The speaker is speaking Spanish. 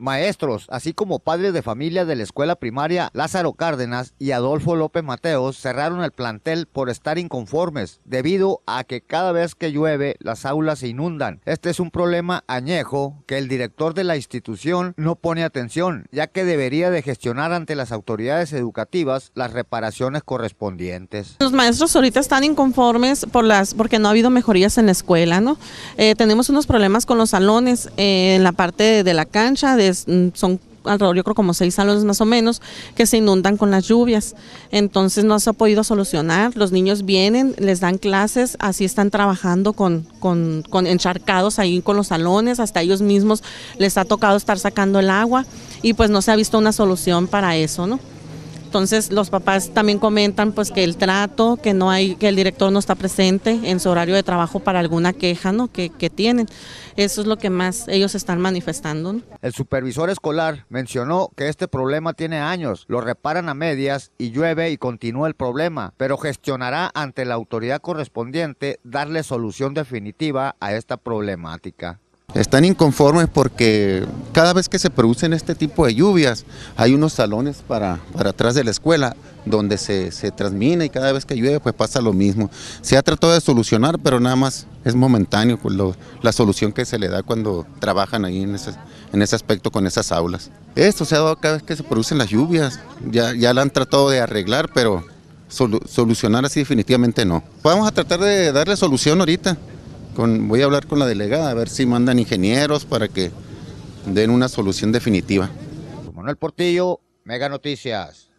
Maestros, así como padres de familia de la escuela primaria Lázaro Cárdenas y Adolfo López Mateos cerraron el plantel por estar inconformes debido a que cada vez que llueve las aulas se inundan. Este es un problema añejo que el director de la institución no pone atención, ya que debería de gestionar ante las autoridades educativas las reparaciones correspondientes. Los maestros ahorita están inconformes por las porque no ha habido mejorías en la escuela, ¿no? Eh, tenemos unos problemas con los salones eh, en la parte de, la cancha, de, mm, son alrededor yo creo como seis salones más o menos que se inundan con las lluvias. Entonces no se ha podido solucionar. Los niños vienen, les dan clases, así están trabajando con, con, con encharcados ahí con los salones, hasta ellos mismos les ha tocado estar sacando el agua y pues no se ha visto una solución para eso, ¿no? Entonces los papás también comentan pues que el trato, que no hay, que el director no está presente en su horario de trabajo para alguna queja ¿no? que, que tienen. Eso es lo que más ellos están manifestando. El supervisor escolar mencionó que este problema tiene años, lo reparan a medias y llueve y continúa el problema, pero gestionará ante la autoridad correspondiente darle solución definitiva a esta problemática. Están inconformes porque cada vez que se producen este tipo de lluvias hay unos salones para, para atrás de la escuela donde se, se, transmina y cada vez que llueve pues pasa lo mismo. Se ha tratado de solucionar pero nada más es momentáneo lo, la solución que se le da cuando trabajan ahí en ese, en ese aspecto con esas aulas. Esto se ha dado cada vez que se producen las lluvias, ya, ya la han tratado de arreglar pero solucionar así definitivamente no. Vamos a tratar de darle solución ahorita voy a hablar con la delegada a ver si mandan ingenieros para que den una solución definitiva. Manuel Portillo, Mega Noticias.